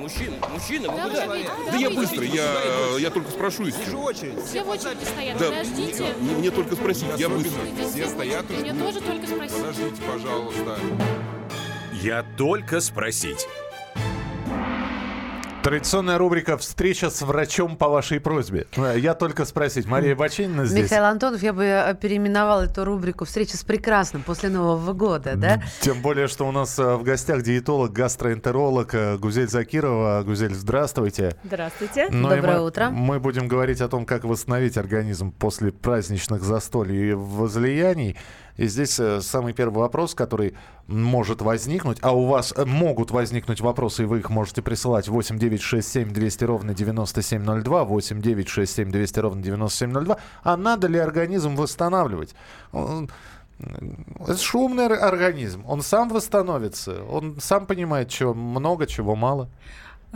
мужчина, мужчина, вы Да, куда? Да я быстро, я, я только спрошу Вижу еще. очередь. Все в очереди стоят, Да, подождите. мне, мне только спросить, я Особенно. быстро. Подождите, Все стоят и Мне ждут. тоже только спросить. Подождите, пожалуйста. Я только спросить. Традиционная рубрика «Встреча с врачом по вашей просьбе». Я только спросить. Мария Бачинина здесь. Михаил Антонов, я бы переименовал эту рубрику «Встреча с прекрасным» после Нового года, да? Тем более, что у нас э, в гостях диетолог, гастроэнтеролог э, Гузель Закирова. Гузель, здравствуйте. Здравствуйте. Ну Доброе мы- утро. Мы будем говорить о том, как восстановить организм после праздничных застолий и возлияний. И здесь э, самый первый вопрос, который может возникнуть, а у вас э, могут возникнуть вопросы, и вы их можете присылать 8 9 6 7 200 ровно 9702, 8 9 6 7 200 ровно 9702. А надо ли организм восстанавливать? Он- Это шумный ор- организм, он сам восстановится, он сам понимает, чего много, чего мало.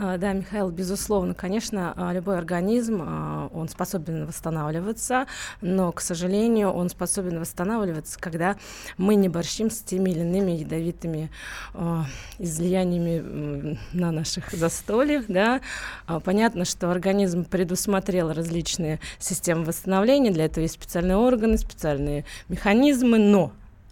А, Да, Михаил, безусловно, конечно, а, любой организм, а, он способен восстанавливаться, но, к сожалению, он способен восстанавливаться, когда мы не борщим с теми или иными ядовитыми излияниями на наших застольях, да. Понятно, что организм предусмотрел различные системы восстановления, для этого есть специальные органы, специальные механизмы, но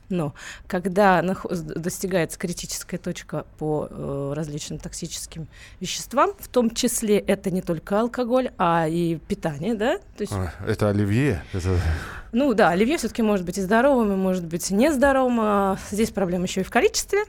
но когда достигается критическая точка по э, различным токсическим веществам, в том числе это не только алкоголь, а и питание, да, то есть, Ой, Это оливье. это- ну да, оливье все-таки может быть и здоровым, и может быть и нездоровым, а здесь проблема еще и в количестве,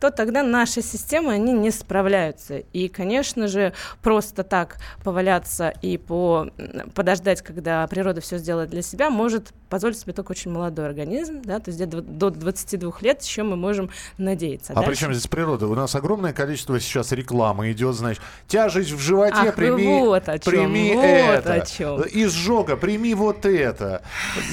то тогда наши системы, они не справляются. И, конечно же, просто так поваляться и по, подождать, когда природа все сделает для себя, может позволить себе только очень молодой организм, да, то есть где-то до 22 лет еще мы можем надеяться. А Дальше- при чем здесь природа? У нас огромное количество сейчас рекламы идет, значит, тяжесть в животе, Ах, прими, вот о чём, прими вот это. о чём. Изжога, прими вот это.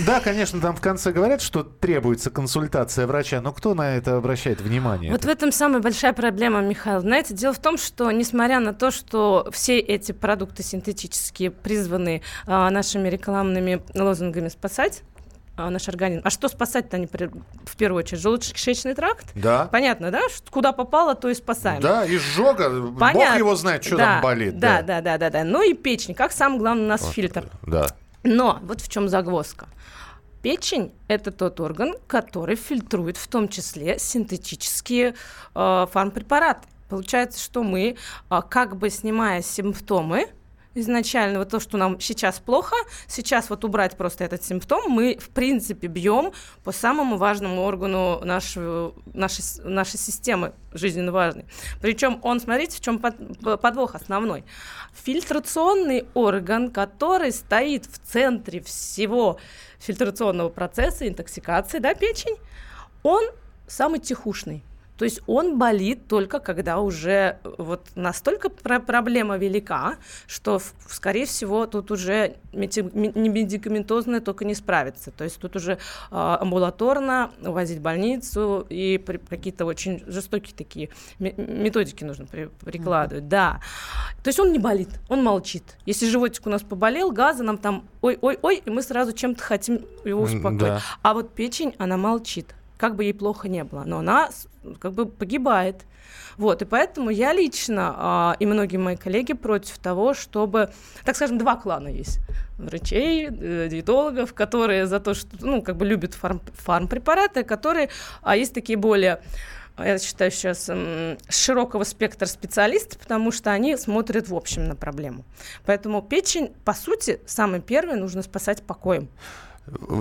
Да, конечно, там в конце говорят, что требуется консультация врача, но кто на это обращает внимание? Вот в этом самая большая проблема, Михаил. Знаете, дело в том, что несмотря на то, что все эти продукты синтетические призваны а, нашими рекламными лозунгами спасать а, наш организм. А что спасать-то они в первую очередь? Желудочно-кишечный тракт? Да. Понятно, да? Куда попало, то и спасаем. Да, изжога, бог Понятно. его знает, что Да, там болит. Да, да, да, да, да. Ну и печень. Как самый главный у нас фильтр. Да. Но вот в чем загвоздка. Печень – это тот орган, который фильтрует в том числе синтетические э, фармпрепараты. Получается, что мы, а, как бы снимая симптомы, изначально вот то, что нам сейчас плохо, сейчас вот убрать просто этот симптом, мы в принципе бьем по самому важному органу нашего, нашей, нашей системы, жизненно важной. Причем он, смотрите, в чем под- подвох основной. Фильтрационный орган, который стоит в центре всего фильтрационного процесса, интоксикации, да, печень, он самый тихушный. То есть он болит только когда уже э, вот настолько про- проблема велика, что, скорее всего, тут уже не медикаментозное только не справится. То есть тут уже а, амбулаторно увозить в больницу и какие-то очень жестокие такие ме- методики нужно при- прикладывать. Да. То есть он не болит, он молчит. Если животик у нас поболел, газы нам там ой-ой-ой, и мы сразу чем-то хотим его успокоить. да. А вот печень, она молчит, как бы ей плохо не было, но она как бы погибает. Вот, и поэтому я лично а, и многие мои коллеги против того, чтобы, так скажем, два клана есть. Врачей, э, диетологов, которые за то, что, ну, как бы любят фарм, фармпрепараты, которые, а есть такие более я считаю сейчас широкого спектра специалистов, потому что они смотрят в общем на проблему. Поэтому печень, по сути, самое первое нужно спасать покоем.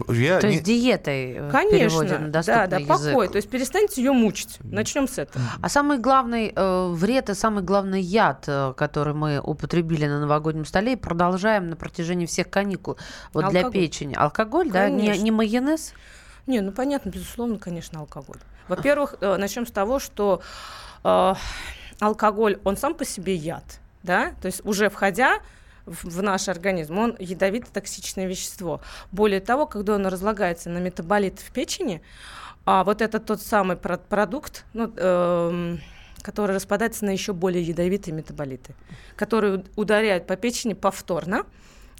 Я То не- есть диетой э, Конечно, да, да, язык. покой. То есть перестаньте ее мучить. Начнем с этого. А самый главный э, вред и самый главный яд, э, который мы употребили на новогоднем столе и продолжаем на протяжении всех каникул вот для Алкоголь. печени. Алкоголь, да? Не, Конечно. не майонез? Не, ну понятно, безусловно, конечно, алкоголь. Во-первых, э, начнем с того, что э, алкоголь, он сам по себе яд, да, то есть уже входя в, в наш организм, он ядовитое токсичное вещество. Более того, когда он разлагается на метаболиты в печени, а вот это тот самый про- продукт, ну, эм, который распадается на еще более ядовитые метаболиты, которые уд- ударяют по печени повторно,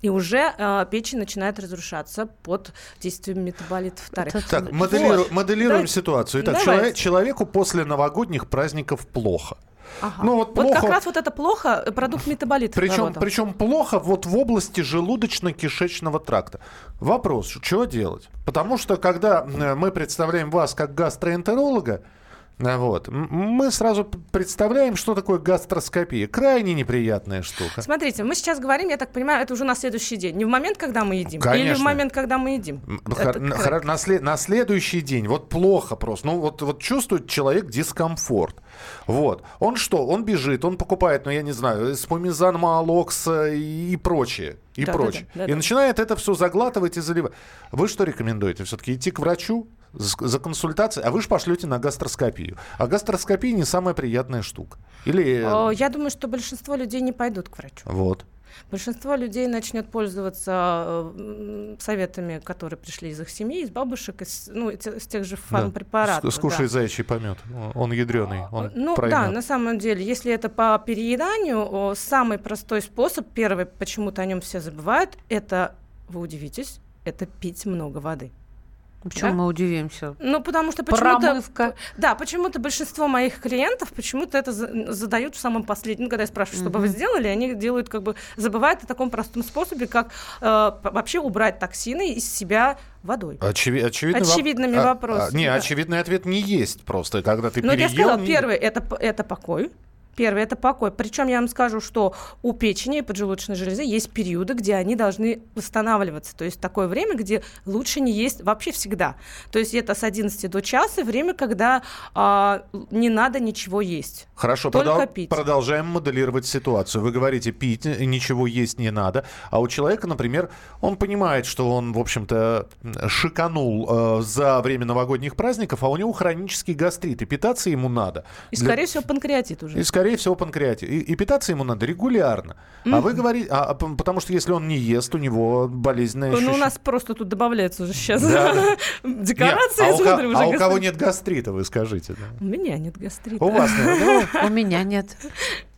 и уже э, печень начинает разрушаться под действием метаболитов вторых. Так, моделиру- Вот. моделируем Да. ситуацию. Итак, Давайте. человек- человеку после новогодних праздников плохо. Ага. Ну, вот вот как плохо- раз вот это плохо, э, продукт метаболита. Причем, причем плохо вот в области желудочно-кишечного тракта. Вопрос, что делать? Потому что, когда э, мы представляем вас как гастроэнтеролога, вот, м- мы сразу представляем, что такое гастроскопия. Крайне неприятная штука. Смотрите, мы сейчас говорим, я так понимаю, это уже на следующий день. Не в момент, когда мы едим, или в Конечно. момент, когда мы едим. М, Это хор- на, хор- след- на следующий день, вот плохо просто, ну вот, вот чувствует человек дискомфорт. Вот. Он что? Он бежит, он покупает, ну я не знаю, спумизан, маалокс и прочее. И Да, да, прочее. да, да, и да. начинает это все заглатывать и заливать. Вы что рекомендуете? Все-таки идти к врачу за консультацией, а вы же пошлете на гастроскопию. А гастроскопия не самая приятная штука. Или... О, Я думаю, что большинство людей не пойдут к врачу. Вот. Большинство людей начнет пользоваться э, советами, которые пришли из их семьи, из бабушек, из, ну, из те- из тех же Да. фармпрепаратов. С- Скушай да. заячий помет. Он ядреный. Он Ну проймет. да, на самом деле, если это по перееданию, самый простой способ, первый, почему-то о нем все забывают, это, вы удивитесь, это пить много воды. Почему Да? мы удивимся? Ну, потому что почему-то... Промывка. Да, почему-то большинство моих клиентов почему-то это за- задают в самом последнем. Ну, когда я спрашиваю, что бы вы сделали, они делают как бы... Забывают о таком простом способе, как э, вообще убрать токсины из себя водой. Очеви- очевидный воп- Очевидными а- вопросами, а, не, да. очевидный ответ не есть просто, когда ты Ну, вот я переел. сказала, не- первый это, это покой. Первый это покой. Причем я вам скажу, что у печени и поджелудочной железы есть периоды, где они должны восстанавливаться. То есть такое время, где лучше не есть вообще всегда. То есть это с 11 до часа время, когда а, не надо ничего есть. Хорошо, Только продол- пить. продолжаем моделировать ситуацию. Вы говорите, пить э, ничего есть не надо, а у человека, например, он понимает, что он, в общем-то, шиканул э, за время новогодних праздников, а у него хронический гастрит, и питаться ему надо. И, Для- скорее всего, панкреатит уже. И, скорее всего, панкреатит. И, и питаться ему надо регулярно. А вы говорите, а, а, потому что если он не ест, у него болезненное Ну, у ощущение. нас просто тут добавляется уже сейчас Да. декорация. Нет, а, у, ко- смотрю, уже а у кого нет гастрита, вы скажите. да? У меня нет гастрита. У вас нет. Ну, У меня нет.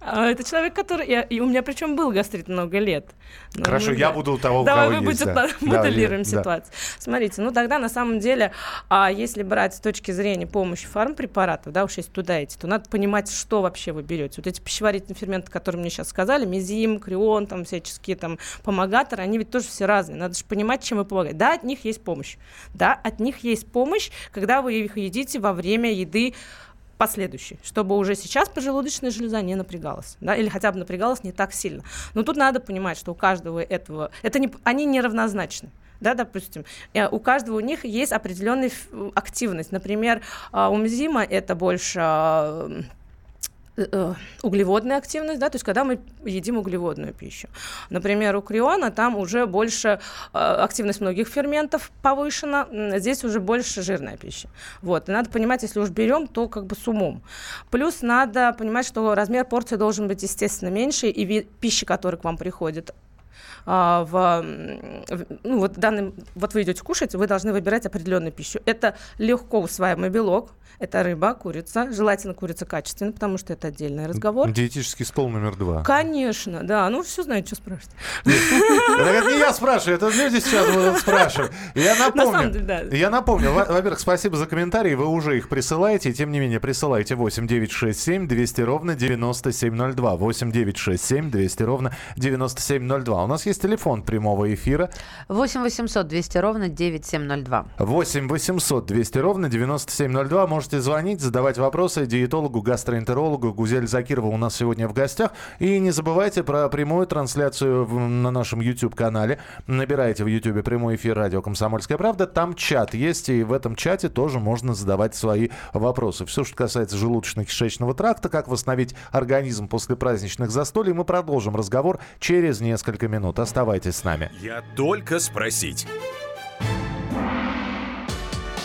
А, Это человек, который... я- И у меня причем был гастрит много лет. Ну, Хорошо, ну, я да. буем у того, у Давай кого мы есть, да. Да, моделируем да. ситуацию. Смотрите, ну тогда на самом деле, а если брать с точки зрения помощи фармпрепаратов, да, уж если туда идти, то надо понимать, что вообще вы берете. Вот эти пищеварительные ферменты, которые мне сейчас сказали, мезим, крион, там всяческие там помогаторы, они ведь тоже все разные. Надо же понимать, чем вы помогаете. Да, от них есть помощь. Да, от них есть помощь, когда вы их едите во время еды последующий, чтобы уже сейчас поджелудочная железа не напрягалась, да, или хотя бы напрягалась не так сильно. Но тут надо понимать, что у каждого этого, это не, они неравнозначны. Да, допустим, Э, у каждого у них есть определенная активность. Например, а, у мезима это больше а, углеводная активность, да, то есть когда мы едим углеводную пищу. Например, у криона там уже больше э, активность многих ферментов повышена, здесь уже больше жирная пища. Вот, и надо понимать, если уж берем, то как бы с умом. Плюс надо понимать, что размер порции должен быть, естественно, меньше, и вид пищи, которая к вам приходит, а, в, в- ну, вот, данный, вот вы идете кушать, вы должны выбирать определенную пищу. Это легко усваиваемый белок, это рыба, курица, желательно курица качественная, потому что это отдельный разговор. Диетический стол номер два. Конечно, да, ну все знают, что спрашивать. Это не я спрашиваю, это люди сейчас будут спрашивать. Я напомню. Я напомню. Во- Во-первых, спасибо за комментарии. Вы уже их присылаете. Тем не менее, присылайте 8 9 6 7 200 ровно 9702. 8 9 6 7 200 ровно 9702. У нас есть телефон прямого эфира. 8 800 200 ровно 9702. 8 800 200 ровно 9702. Можете звонить, задавать вопросы диетологу, гастроэнтерологу. Гузель Закирова у нас сегодня в гостях. И не забывайте про прямую трансляцию на нашем YouTube-канале. Набирайте в YouTube прямой эфир радио «Комсомольская правда». Там чат есть, и в этом чате тоже можно задавать свои вопросы. Все, что касается желудочно-кишечного тракта, как восстановить организм после праздничных застолий, мы продолжим разговор через несколько минут. Оставайтесь с нами. Я только спросить.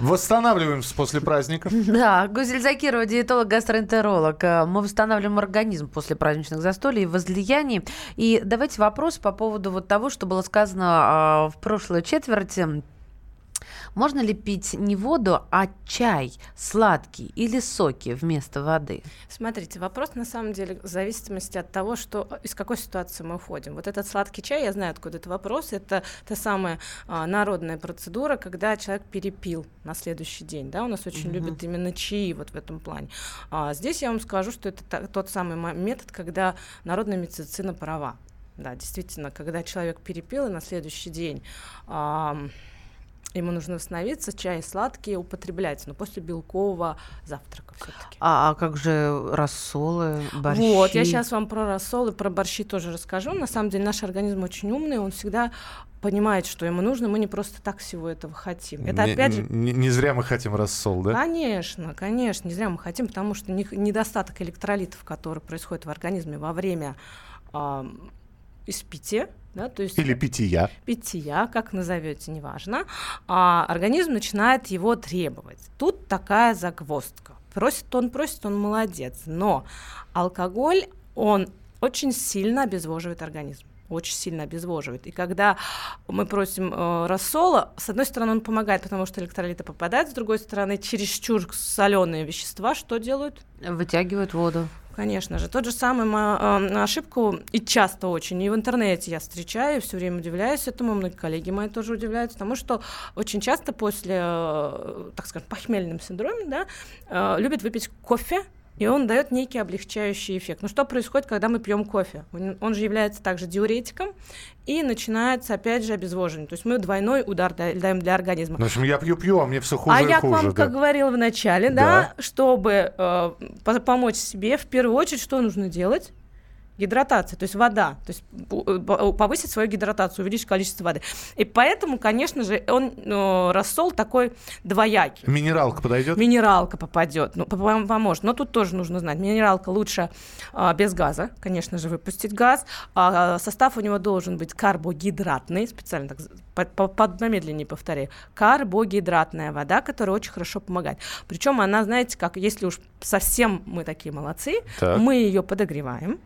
Восстанавливаемся после праздника. Да, Гузель Закирова, диетолог, гастроэнтеролог. Э, Мы восстанавливаем организм после праздничных застолий и возлияний. И давайте вопрос по поводу вот того, что было сказано а, в прошлой четверти. Можно ли пить не воду, а чай сладкий или соки вместо воды? Смотрите, вопрос на самом деле в зависимости от того, что, из какой ситуации мы уходим. Вот этот сладкий чай, я знаю, откуда это вопрос, это та самая а, народная процедура, когда человек перепил на следующий день. Да? У нас очень Мгм. любят именно чаи вот в этом плане. А, здесь я вам скажу, что это та- тот самый метод, когда народная медицина права. Да, действительно, когда человек перепил, и на следующий день ам, ему нужно восстановиться, чай сладкий употреблять, но после белкового завтрака все-таки. А, а как же рассолы, борщи? Вот, я сейчас вам про рассол и про борщи тоже расскажу. На самом деле наш организм очень умный, он всегда понимает, что ему нужно, мы не просто так всего этого хотим. Это Не- опять же... не, не зря мы хотим рассол, да? Конечно, конечно, не зря мы хотим, потому что них- недостаток электролитов, который происходит в организме во время ам, испития, да, то есть Или питья. питья, как назовете, неважно, а организм начинает его требовать. Тут такая загвоздка. Просит он, просит он, молодец. Но алкоголь, он очень сильно обезвоживает организм очень сильно обезвоживает. И когда мы просим э, рассола, с одной стороны, он помогает, потому что электролиты попадают, с другой стороны, чересчур соленые вещества что делают? Вытягивают воду. Конечно же. Тот же самый э, ошибку, и часто очень, и в интернете я встречаю, все время удивляюсь этому, многие коллеги мои тоже удивляются, потому что очень часто после, э, так скажем, похмельным синдроме, да, э, любят выпить кофе, и он дает некий облегчающий эффект. Но что происходит, когда мы пьем кофе? Он, же является также диуретиком, и начинается, опять же, обезвоживание. То есть мы двойной удар да- даем для организма. Ну, в общем, я пью-пью, а мне все хуже а я хуже. к вам, да. как говорила в начале, да, чтобы э, по- помочь себе, в первую очередь, что нужно делать? Гидратация, то есть вода, то есть э, по- повысить свою гидратацию, увеличить количество воды. И поэтому, конечно же, он э, рассол такой двоякий. Минералка подойдет? Минералка попадет, ну, пом- поможет. Но тут тоже нужно знать. Минералка лучше а, без газа, конечно же, выпустить газ. А, состав у него должен быть карбогидратный, специально так з- по- по- подмедленнее повторяю. Карбогидратная вода, которая очень хорошо помогает. Причем она, знаете, как если уж совсем мы такие молодцы, Так. мы ее подогреваем.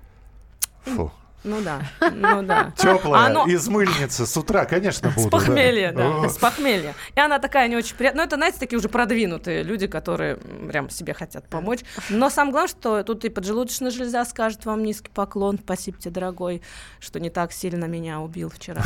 Фу. Ну да, ну да. Теплая, Оно- из мыльницы. С утра, конечно, буду. С похмелья, да, О, с похмелья. И она такая не очень приятная. Ну, это, знаете, такие уже продвинутые люди, которые прям себе хотят помочь. Но самое главное, что тут и поджелудочная железа скажет вам низкий поклон. Спасибо тебе, дорогой, что не так сильно меня убил вчера.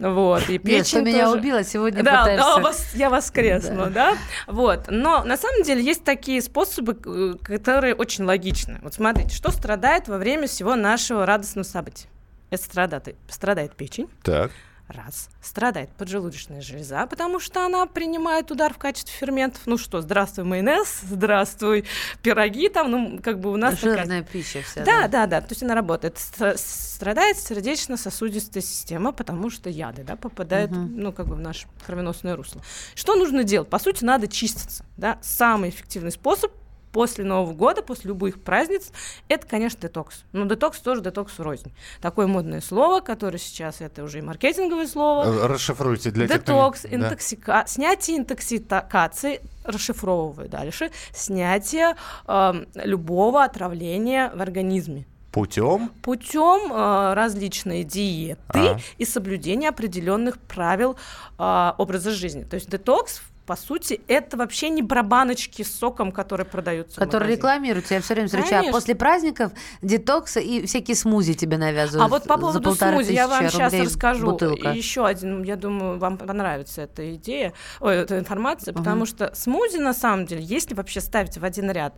Вот, и Нет, печень что меня тоже. убило, сегодня Да, пытаешься... да, вас- я воскресну, да. Вот. Но на самом деле есть такие способы, которые очень логичны. Вот смотрите, что страдает во время всего нашего радостного события. Это страдает, страдает печень, Так. Раз. Страдает поджелудочная железа, потому что она принимает удар в качестве ферментов. Ну что, здравствуй майонез, здравствуй пироги там, ну как бы у нас такая- Жирная пища вся. Да, да, да, то есть она работает. Стра- Страдает сердечно-сосудистая система, потому что яды, да, попадают, Мгм. ну, как бы в наше кровеносное русло. Что нужно делать? По сути, надо чиститься, да. Самый эффективный способ после Нового года, после любых праздниц, это, конечно, детокс. Но детокс тоже детокс рознь. Такое модное слово, которое сейчас, это уже и маркетинговое слово. Э, Расшифруйте для тех, кто не- Детокс, Да. интоксика... снятие интоксикации, расшифровываю дальше, снятие эм, любого отравления в организме Путем? путем э, различной диеты А. и соблюдения определенных правил э, образа жизни. То есть детокс, по сути, это вообще не про баночки с соком, которые продаются. Которые магазине. рекламируют, я все время встречаю. Конечно. После праздников детокса и всякие смузи тебе навязывают. А вот по поводу смузи я вам сейчас расскажу. Бутылка. Еще один, я думаю, вам понравится эта идея, ой, эта информация, Мгм. потому что смузи на самом деле, если вообще ставить в один ряд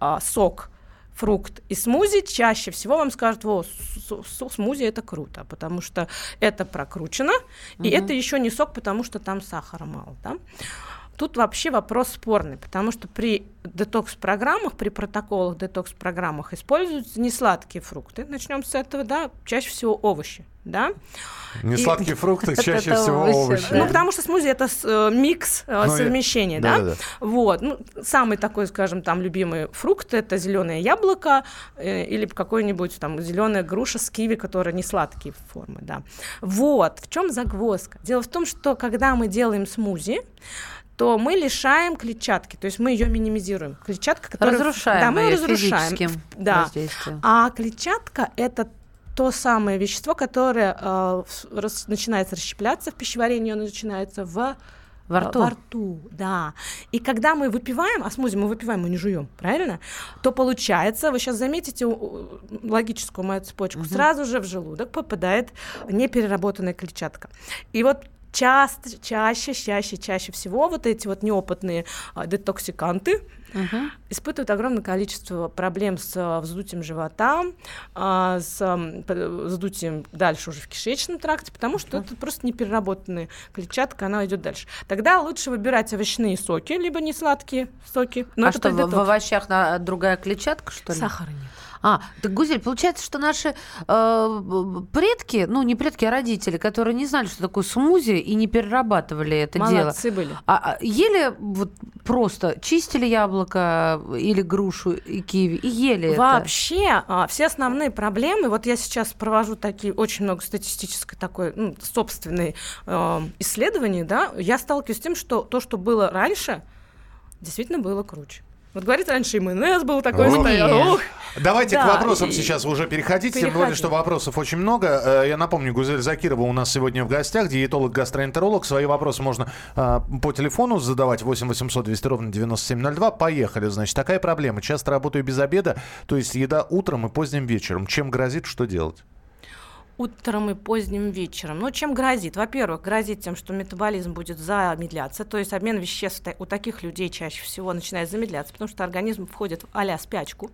а, сок, фрукт и смузи, чаще всего вам скажут, о, смузи это круто, потому что это прокручено, и Мгм. это еще не сок, потому что там сахара мало, да? Тут вообще вопрос спорный, потому что при детокс-программах, при протоколах детокс-программах используются несладкие фрукты. Начнем с этого, да, чаще всего овощи, да. Несладкие И- фрукты, чаще всего овощи, да. Ну, потому что смузи это э, микс, э, Ну, я- совмещение, да? да-да-да. Вот. Ну, самый такой, скажем, там любимый фрукт это зеленое яблоко э, или какой-нибудь там зеленая груша с киви, которая не сладкие формы, да. Вот. В чем загвоздка? Дело в том, что когда мы делаем смузи, то мы лишаем клетчатки, то есть мы ее минимизируем. Клетчатка, которая... Разрушаем Да, мы ее разрушаем. Да. А клетчатка это то самое вещество, которое э, рас- начинается расщепляться в пищеварении, оно начинается в Во э, рту. Во рту, да. И когда мы выпиваем, а смузи мы выпиваем, мы не жуем, правильно? То получается, вы сейчас заметите логическую мою цепочку, сразу же в желудок попадает непереработанная клетчатка. И вот часто, чаще, чаще, чаще всего вот эти вот неопытные а, детоксиканты, Мгм. испытывают огромное количество проблем с а, вздутием живота, а, с вздутием дальше уже в кишечном тракте, потому что это просто непереработанная клетчатка, она идет дальше. Тогда лучше выбирать овощные соки, либо не сладкие соки. Но а что, в, в овощах на, другая клетчатка, что ли? Сахара нет. А, так, Гузель, получается, что наши э, предки, ну, не предки, а родители, которые не знали, что такое смузи, и не перерабатывали это дело, Молодцы были. а, а ели вот просто, чистили яблоко или грушу и киви, и ели это? Вообще, а, все основные проблемы, вот я сейчас провожу такие, очень много статистической такой, ну, собственной э, исследований, да, я сталкиваюсь с тем, что то, что было раньше, действительно было круче. Вот говорит, раньше и майонез был такой, Ох. стоял. Ух. Давайте к Да, вопросам и- сейчас уже переходить, тем более, что вопросов очень много. Э, Я напомню, Гузель Закирова у нас сегодня в гостях, диетолог-гастроэнтеролог. Свои вопросы можно э, по телефону задавать 8 800 200 ровно 9702. Поехали, значит. Такая проблема. Часто работаю без обеда, то есть еда утром и поздним вечером. Чем грозит, что делать? Утром и поздним вечером. Ну, чем грозит? Во-первых, грозит тем, что метаболизм будет замедляться, то есть обмен веществ у таких людей чаще всего начинает замедляться, потому что организм входит в а спячку.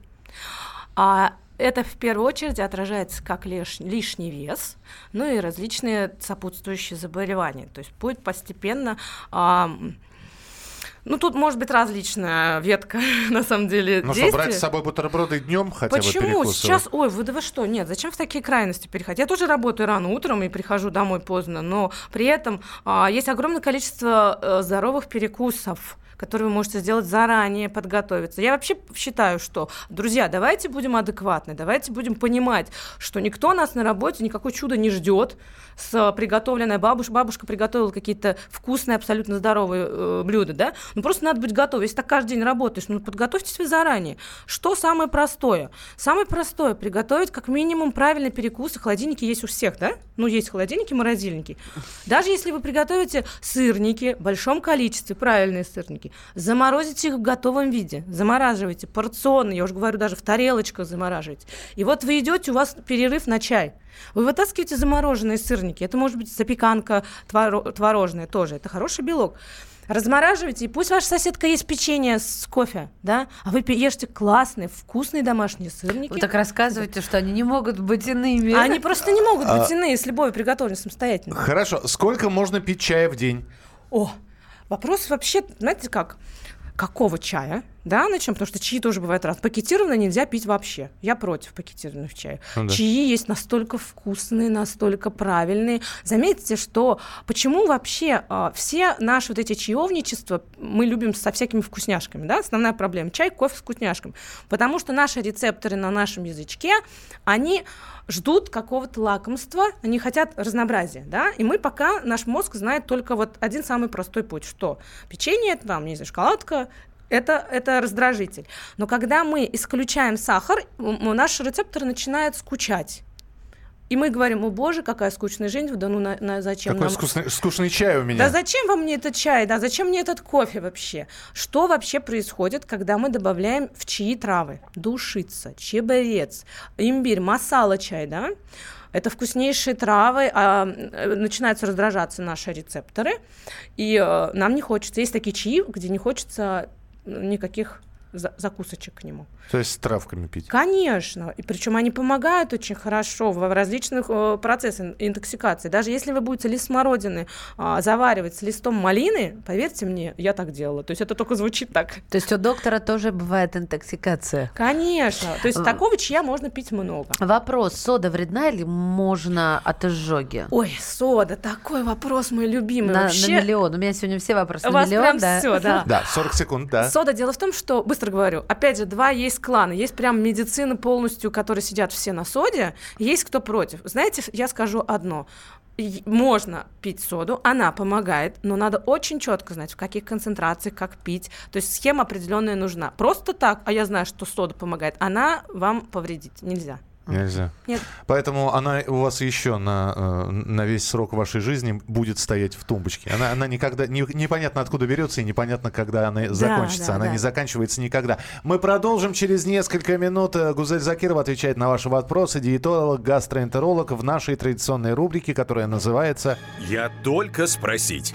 А это в первую очередь отражается как лиш- лишний вес, ну и различные сопутствующие заболевания. То есть будет постепенно ам, ну, тут может быть различная ветка, на самом деле, Ну что, брать с собой бутерброды днем хотя бы Почему? Сейчас, ой, вы да вы что, нет, зачем в такие крайности переходить? Я тоже работаю рано утром и прихожу домой поздно, но при этом а, есть огромное количество э, здоровых перекусов которые вы можете сделать заранее, подготовиться. Я вообще считаю, что, друзья, давайте будем адекватны, давайте будем понимать, что никто нас на работе никакое чудо не ждет. С э, приготовленной бабушка, бабушка приготовила какие-то вкусные, абсолютно здоровые э, блюда, да? Ну просто надо быть готовым. Если так каждый день работаешь, ну подготовьтесь вы заранее. Что самое простое? Самое простое приготовить как минимум правильный перекус. Холодильники есть у всех, да? Ну есть холодильники, морозильники. Даже если вы приготовите сырники в большом количестве, правильные сырники, заморозите их в готовом виде, замораживайте порционно, я уже говорю, даже в тарелочках замораживайте. И вот вы идете, у вас перерыв на чай. Вы вытаскиваете замороженные сырники. Это может быть запеканка творо- творожная тоже. Это хороший белок. Размораживайте, и пусть ваша соседка есть печенье с кофе, да, а вы ешьте классные, вкусные домашние сырники. Вы так рассказываете, что они не могут быть иными. А Они просто не могут А быть иные, с любовью приготовлены самостоятельно. Хорошо. Сколько можно пить чая в день? О, вопрос вообще, знаете как? Какого чая? Да, начнем, потому что чаи тоже бывают раз. Пакетированно нельзя пить вообще. Я против пакетированных чаев. Ну да. Чаи есть настолько вкусные, настолько правильные. Заметьте, что почему вообще а, все наши вот эти чаевничества мы любим со всякими вкусняшками, да? Основная проблема чай, кофе с вкусняшками, потому что наши рецепторы на нашем язычке, они ждут какого-то лакомства, они хотят разнообразия, да, и мы пока, наш мозг знает только вот один самый простой путь, что печенье, там, не знаю, шоколадка, это, это раздражитель. Но когда мы исключаем сахар, наши рецепторы начинают скучать. И мы говорим, о боже, какая скучная жизнь, да ну на, на- зачем Какой нам... скучный, скучный чай у меня. Да зачем вам мне этот чай, да зачем мне этот кофе вообще? Что вообще происходит, когда мы добавляем в чаи травы? Душица, чеберец, имбирь, масала чай, да? Это вкуснейшие травы, а, э, начинаются раздражаться наши рецепторы, и э, нам не хочется. Есть такие чаи, где не хочется никаких за- закусочек к нему. То есть с травками пить. Конечно. И причем они помогают очень хорошо в различных э, процессах интоксикации. Даже если вы будете лист смородины а, заваривать с листом малины, поверьте мне, я так делала. То есть это только звучит так. То есть у доктора тоже бывает интоксикация. Конечно. То есть А. такого чая можно пить много. Вопрос, сода вредна или можно от изжоги? Ой, сода, такой вопрос мой любимый. На, Вообще, на миллион. У меня сегодня все вопросы у на вас миллион, прям да. все, да. Да, 40 секунд, да. Сода, дело в том, что, быстро говорю, опять же, два есть клана. Есть прям медицина полностью, которые сидят все на соде, есть кто против. Знаете, я скажу одно. Можно пить соду, она помогает, но надо очень четко знать, в каких концентрациях, как пить. То есть схема определенная нужна. Просто так, а я знаю, что сода помогает, она вам повредить нельзя. Нельзя. Нет. Поэтому она у вас еще на, э, на весь срок вашей жизни будет стоять в тумбочке. Она, она никогда не- непонятно откуда берется и непонятно, когда она закончится. да, она да. не заканчивается никогда. Мы продолжим через несколько минут. Э, Гузель Закирова отвечает на ваши вопросы. Диетолог, гастроэнтеролог в нашей традиционной рубрике, которая называется Я только спросить.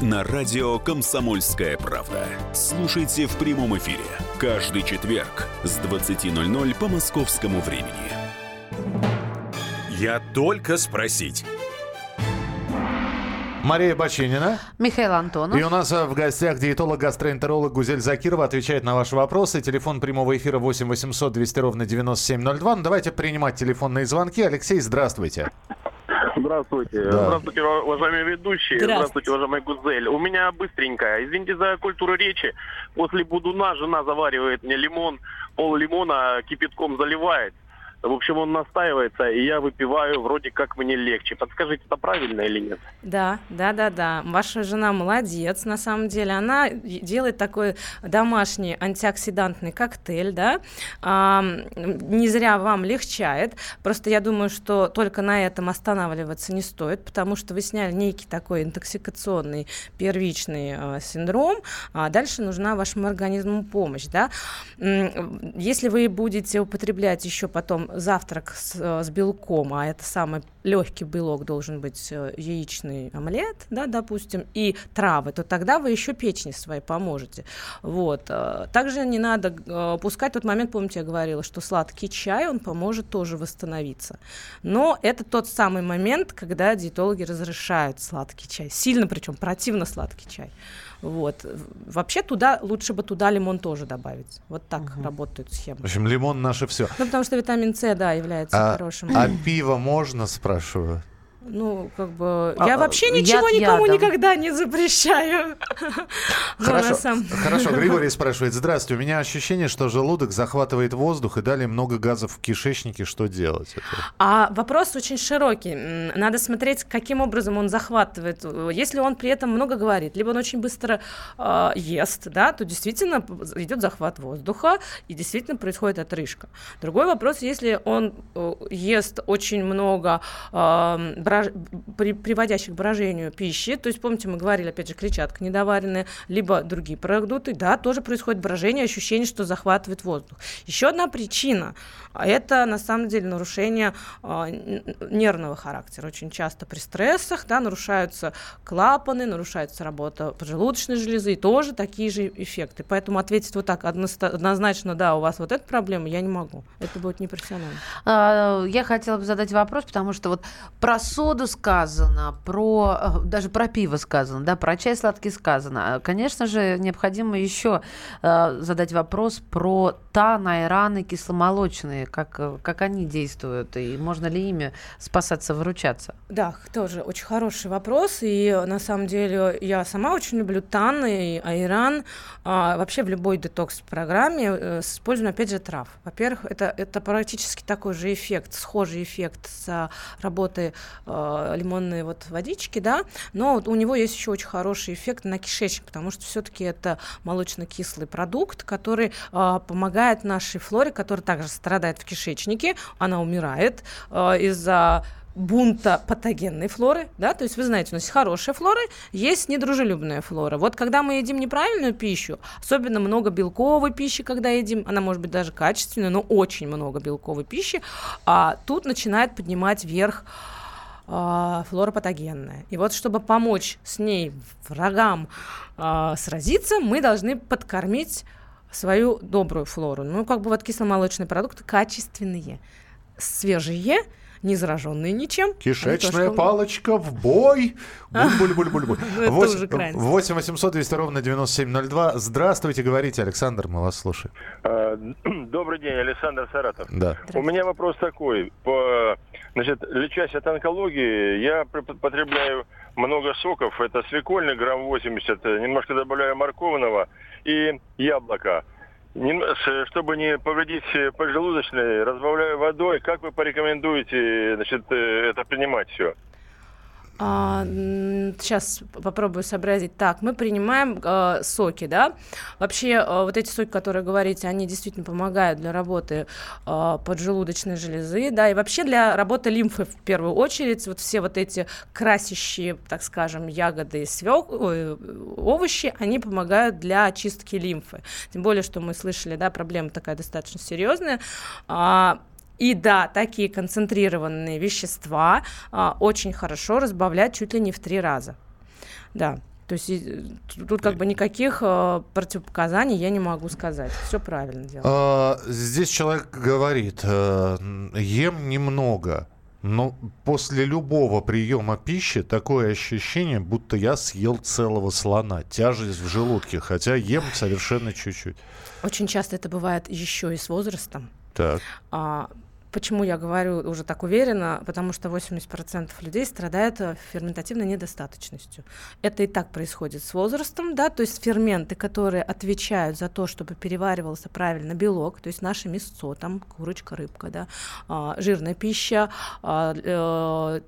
на радио «Комсомольская правда». Слушайте в прямом эфире каждый четверг с 20.00 по московскому времени. Я только спросить. Мария Бачинина. Михаил Антонов. И у нас э, в гостях диетолог-гастроэнтеролог Гузель Закирова отвечает на ваши вопросы. Телефон прямого эфира 8 800 200 ровно 9702. Ну, давайте принимать телефонные звонки. Алексей, здравствуйте. Здравствуйте. Да. Здравствуйте, уважаемые ведущие. Здравствуйте. Здравствуйте, уважаемая Гузель. У меня быстренько. Извините за культуру речи. После будуна жена заваривает мне лимон, пол лимона кипятком заливает. В общем, он настаивается, и я выпиваю, вроде как мне легче. Подскажите, это правильно или нет? Да, да, да, да. Ваша жена молодец, на самом деле. Она делает такой домашний антиоксидантный коктейль, да. А, не зря вам легчает. Просто я думаю, что только на этом останавливаться не стоит, потому что вы сняли некий такой интоксикационный первичный э, синдром, а дальше нужна вашему организму помощь, да. Если вы будете употреблять еще потом завтрак с, э, с белком, а это самый легкий белок должен быть э, яичный омлет, да, допустим, и травы, то тогда вы еще печени своей поможете. Вот. э, Также не надо э, пускать тот момент, помните, я говорила, что сладкий чай, он поможет тоже восстановиться. Но это тот самый момент, когда диетологи разрешают сладкий чай. Сильно, причем противно сладкий чай. Вот. Вообще туда, лучше бы туда лимон тоже добавить. Вот так работают схемы. В общем, лимон наше все. Ну, потому что витамин С, да, является А, хорошим. а пиво можно, спрашиваю? Ну, как бы, А, я вообще яд ничего никому ядом. никогда не запрещаю. Хорошо, самом- хорошо. Григорий спрашивает. Здравствуйте, у меня ощущение, что желудок захватывает воздух и далее много газов в кишечнике. Что делать? Это? А вопрос очень широкий. Надо смотреть, каким образом он захватывает. Если он при этом много говорит, либо он очень быстро э, ест, да, то действительно идет захват воздуха и действительно происходит отрыжка. Другой вопрос, если он э, ест очень много э, брож- при- приводящих к брожению пищи, то есть, помните, мы говорили, опять же, клетчатка недоваренная, либо другие продукты, да, тоже происходит брожение, ощущение, что захватывает воздух. Еще одна причина – это, на самом деле, нарушение н- нервного характера. Очень часто при стрессах, да, нарушаются клапаны, нарушается работа поджелудочной железы, и тоже такие же эффекты. Поэтому ответить вот так однозначно, да, у вас вот эта проблема, я не могу. Это будет непрофессионально. А, Я хотела бы задать вопрос, потому что вот про соду сказано, про э, даже про пиво сказано, да, про чай сладкий сказано. А, Конечно же, необходимо еще э, задать вопрос про тан, айраны кисломолочные, как, э, как они действуют, и можно ли ими спасаться, выручаться? Да, тоже очень хороший вопрос. И на самом деле я сама очень люблю тан и айран. А, вообще в любой детокс-программе э, с использованием, опять же, трав. Во-первых, это, это практически такой же эффект, схожий эффект с работой э, э, лимонные вот водички, да, но вот у него есть еще очень хороший эффект на кишечник, потому что все-таки это молочно-кислый продукт, который э, помогает нашей флоре, которая также страдает в кишечнике, она умирает э, из-за бунта патогенной флоры, да, то есть вы знаете, у нас есть хорошая флора, есть недружелюбная флора. Вот когда мы едим неправильную пищу, особенно много белковой пищи, когда едим, она может быть даже качественная, но очень много белковой пищи, а тут начинает поднимать вверх флора патогенная. И вот чтобы помочь с ней врагам а, сразиться, мы должны подкормить свою добрую флору. Ну, как бы вот кисломолочные продукты качественные, свежие, не зараженные ничем. Кишечная то, палочка в бой. Буль-буль-буль-буль. Ну, 8 800 200 ровно 9702. Здравствуйте, говорите, Александр, мы вас слушаем. А, добрый день, Александр Саратов. Да. У меня вопрос такой. По, значит, лечась от онкологии, я потребляю много соков. Это свекольный, грамм 80, немножко добавляю морковного и яблоко чтобы не повредить поджелудочной, разбавляю водой. Как вы порекомендуете значит, э, это принимать все? А, сейчас попробую сообразить. Так, мы принимаем э, соки, да? Вообще, э, вот эти соки, которые говорите, они действительно помогают для работы э, поджелудочной железы, да, и вообще для работы лимфы в первую очередь. Вот все вот эти красящие, так скажем, ягоды и свек... Овощи, они помогают для очистки лимфы. Тем более, что мы слышали, да, проблема такая достаточно серьезная. А, и да, такие концентрированные вещества а, очень хорошо разбавлять чуть ли не в три раза. Да. То есть тут как бы никаких э, противопоказаний я не могу сказать. Все правильно делаю. А, здесь человек говорит, э, ем немного, но после любого приема пищи такое ощущение, будто я съел целого слона, тяжесть в желудке, хотя ем совершенно чуть-чуть. Очень часто это бывает еще и с возрастом. Так. А, Почему я говорю уже так уверенно? Потому что 80% людей страдают э, ферментативной недостаточностью. Это и так происходит с возрастом, да, то есть ферменты, которые отвечают за то, чтобы переваривался правильно белок, то есть наше мясо, там курочка, рыбка, да, а, жирная пища, а, э,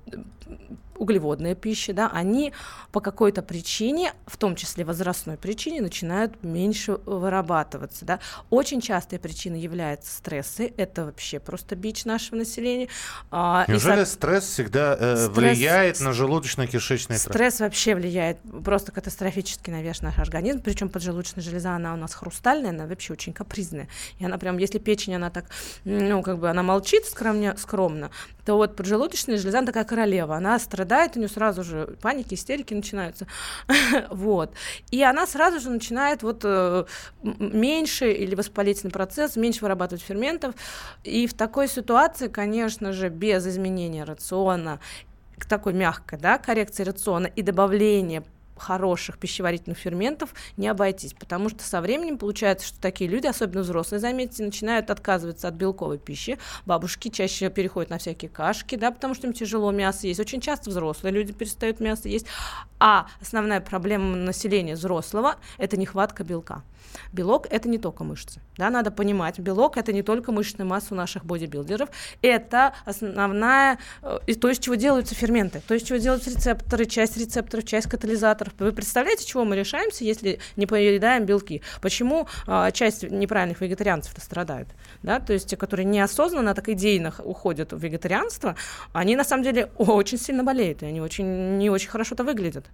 углеводная пища, да, они по какой-то причине, в том числе возрастной причине, начинают меньше вырабатываться. Да. Очень частой причиной являются стрессы. Это вообще просто бич нашего населения. А, Неужели и, стресс всегда э, стресс, влияет на желудочно-кишечный тракт? Стресс вообще влияет просто катастрофически на весь наш организм. Причем поджелудочная железа, она у нас хрустальная, она вообще очень капризная. И она прям, если печень, она так, ну, как бы она молчит скромно, скромно то вот поджелудочная железа, она такая королева. Она страдает, у нее сразу же паники, истерики начинаются. вот. И она сразу же начинает вот э, меньше или воспалительный процесс, меньше вырабатывать ферментов. И в такой ситуации, конечно же, без изменения рациона такой мягкой да, коррекции рациона и добавления хороших пищеварительных ферментов не обойтись, потому что со временем получается, что такие люди, особенно взрослые, заметьте, начинают отказываться от белковой пищи. Бабушки чаще переходят на всякие кашки, да, потому что им тяжело мясо есть. Очень часто взрослые люди перестают мясо есть. А основная проблема населения взрослого – это нехватка белка. Белок – это не только мышцы. Да, надо понимать, белок – это не только мышечная масса у наших бодибилдеров, это основная, э, то, из чего делаются ферменты, то, из чего делаются рецепторы, часть рецепторов, часть катализаторов. Вы представляете, чего мы решаемся, если не поедаем белки? Почему а, часть неправильных вегетарианцев страдают? Да, то есть те, которые неосознанно, так идейно уходят в вегетарианство, они на самом деле очень сильно болеют, и они очень, не очень хорошо-то выглядят.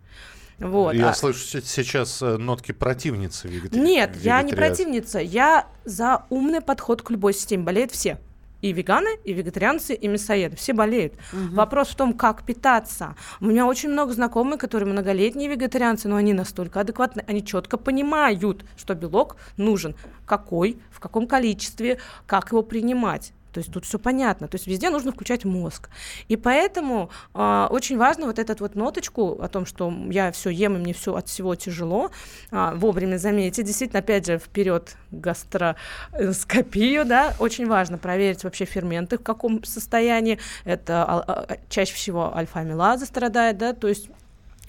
Вот. Я а... слышу сейчас э, нотки противницы вегетари... Нет, я не противница. Я за умный подход к любой системе. Болеют все. И веганы, и вегетарианцы, и мясоеды. Все болеют. Угу. Вопрос в том, как питаться. У меня очень много знакомых, которые многолетние вегетарианцы, но они настолько адекватны, они четко понимают, что белок нужен, какой, в каком количестве, как его принимать. То есть тут все понятно. То есть везде нужно включать мозг. И поэтому э, очень важно вот эту вот ноточку о том, что я все ем, и мне все от всего тяжело, э, вовремя заметить. Действительно, опять же, вперед гастроскопию, да, очень важно проверить вообще ферменты в каком состоянии. Это а, чаще всего альфа-амилаза страдает, да, то есть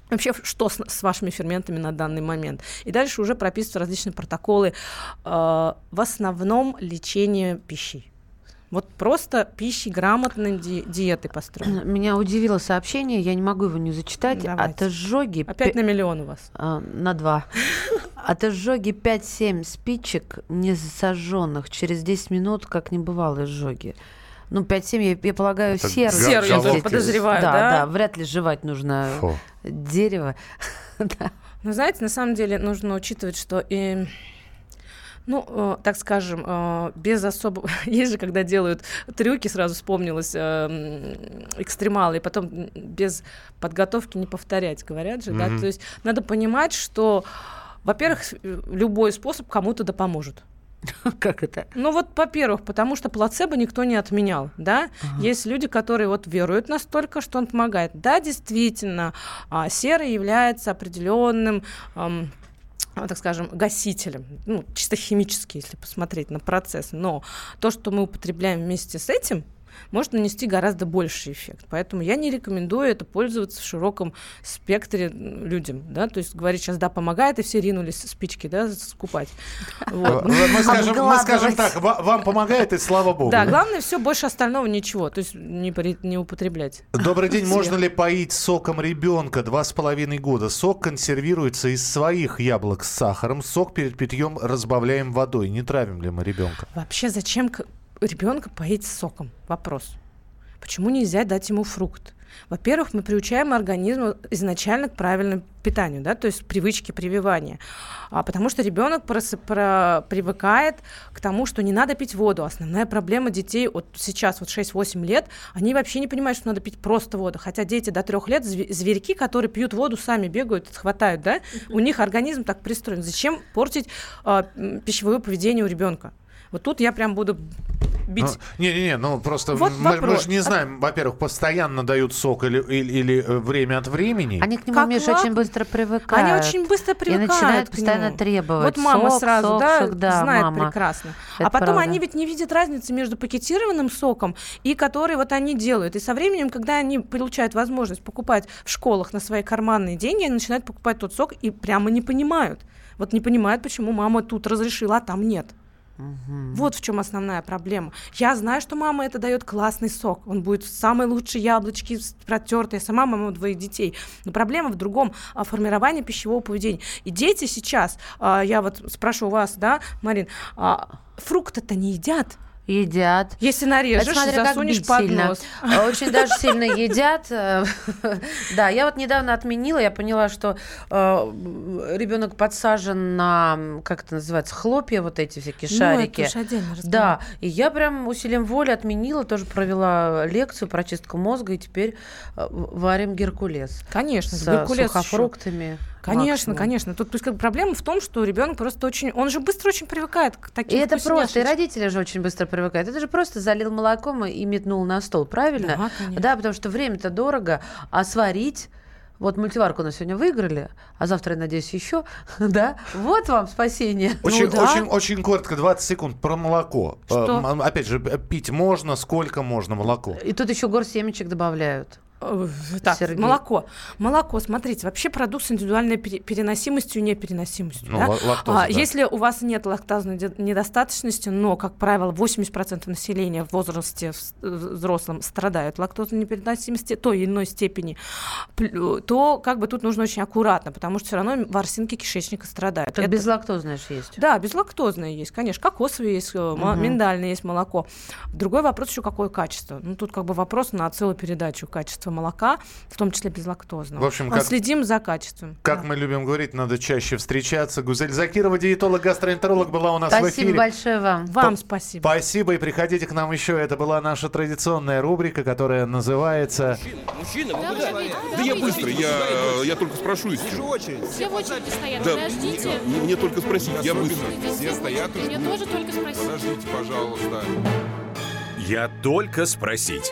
вообще что с, с вашими ферментами на данный момент. И дальше уже прописываются различные протоколы, э, в основном лечение пищей Вот просто пищей, грамотной ди- диетой построить. Меня удивило сообщение, я не могу его не зачитать. Давайте. От изжоги... Опять на миллион у вас. А, на два. От изжоги 5-7 спичек не сожженных через 10 минут, как не бывало изжоги. Ну, 5-7, я, я полагаю, Это серу. га- Серу, я тоже подозреваю, да? да? Да, вряд ли жевать нужно Фу. дерево. Да. Ну, знаете, на самом деле нужно учитывать, что и ну, э, так скажем, э, без особого... Есть же, когда делают трюки, сразу вспомнилось, э, экстремалы, и потом без подготовки не повторять, говорят же, да? Мгм. То есть надо понимать, что, во-первых, э, любой способ кому-то да поможет. Как это? Ну вот, во-первых, потому что плацебо никто не отменял, да. Есть люди, которые вот веруют настолько, что он помогает. Да, действительно, а, сера является определенным а, так скажем, гасителем, ну, чисто химически, если посмотреть на процесс. Но то, что мы употребляем вместе с этим, может нанести гораздо больший эффект. Поэтому я не рекомендую это пользоваться в широком спектре людям. Да? То есть говорить сейчас, да, помогает, и все ринулись спички да, скупать. Вот. Э, Мы скажем, мы скажем так, ва- вам помогает, и слава богу. Да, главное все, больше остального ничего. То есть не, при- не употреблять. Добрый день. Можно ли поить соком ребенка два с половиной года? Сок консервируется из своих яблок с сахаром. Сок перед питьем разбавляем водой. Не травим ли мы ребенка? Вообще, зачем ребенка поить соком? Вопрос. Почему нельзя дать ему фрукт? Во-первых, мы приучаем организм изначально к правильному питанию, да, то есть привычки прививания. А, потому что ребенок про- привыкает к тому, что не надо пить воду. Основная проблема детей вот сейчас, вот 6-8 лет, они вообще не понимают, что надо пить просто воду. Хотя дети до 3 лет, зве- зверьки, которые пьют воду, сами бегают, хватают, да, у них организм так пристроен. Зачем портить м, пищевое поведение у ребенка? Вот тут я прям буду бить. Ну, Не-не-не, ну просто Вот мы, мы же не знаем, во-первых, постоянно дают сок или, или, или, э, время от времени. Они к нему, Как Миша, лак- очень быстро привыкают. Они очень быстро привыкают. И начинают к постоянно нему. требовать. Вот мама сок, сразу, сок, да, сок, да, знает мама. прекрасно. Это а потом правда. они ведь не видят разницы между пакетированным соком и который вот они делают. И со временем, когда они получают возможность покупать в школах на свои карманные деньги, они начинают покупать тот сок и прямо не понимают. Вот не понимают, почему мама тут разрешила, а там нет. Вот в чем основная проблема. Я знаю, что мама это дает классный сок. Он будет самые лучшие яблочки протертые. Сама мама двоих детей. Но проблема в другом а, формировании пищевого поведения. И дети сейчас, а, я вот спрошу вас, да, Марин, а, фрукты-то не едят. Едят. Если нарежешь, Это смотря засунешь под сильно. нос. А, Очень даже сильно едят. Э, Да, я вот недавно отменила, я поняла, что ребенок подсажен на, как это называется, хлопья, вот эти всякие Ну, шарики. Да, и я прям усилием воли отменила, тоже провела лекцию про чистку мозга, и теперь э, варим геркулес. Конечно, с сухофруктами. Конечно, максимум. конечно. Тут то есть, как бы проблема в том, что ребенок просто очень, он же быстро очень привыкает к И таким это просто, и родители же очень быстро привыкают. Это же просто залил молоком и метнул на стол, правильно? Да, конечно. Да, потому что время-то дорого, а сварить... Вот мультиварку на сегодня выиграли, а завтра, я надеюсь, еще. Да, вот вам спасение. Очень, Ну да. очень, очень коротко, 20 секунд про молоко. Э, Что? м, Опять же, э, пить можно, сколько можно молоко? И тут еще гор семечек добавляют. Э, Так, Сергей. молоко. Молоко, смотрите, вообще продукт с индивидуальной пере- переносимостью и непереносимостью. Ну, да? ла- лактоза, А, да. Если у вас нет лактазной недостаточности, но, как правило, 80% населения в возрасте э, взрослом страдают лактозной непереносимости той или иной степени, то как бы тут нужно очень аккуратно, потому что все равно ворсинки кишечника страдают. Так Это- безлактозное же есть. да, безлактозное есть, конечно. Кокосовое есть, э, мо- Мгм. миндальное есть молоко. Другой вопрос еще какое качество. Ну, тут как бы вопрос на целую передачу качества молока, в том числе безлактозного. В общем, А как- Следим за качеством. Как мы любим говорить, надо чаще встречаться. Гузель Закирова, диетолог, гастроэнтеролог, была у нас в Спасибо эфире. большое вам. Вам спасибо. Спасибо и приходите к нам еще. Это была наша традиционная рубрика, которая называется... Мужчина, вы куда? Да я быстро, я, я только спрошу, если что. Все в очереди стоят, Да, подождите. мне, мне только спросить, я быстро. Все стоят Мне тоже только спросить. Подождите, пожалуйста. Я только спросить.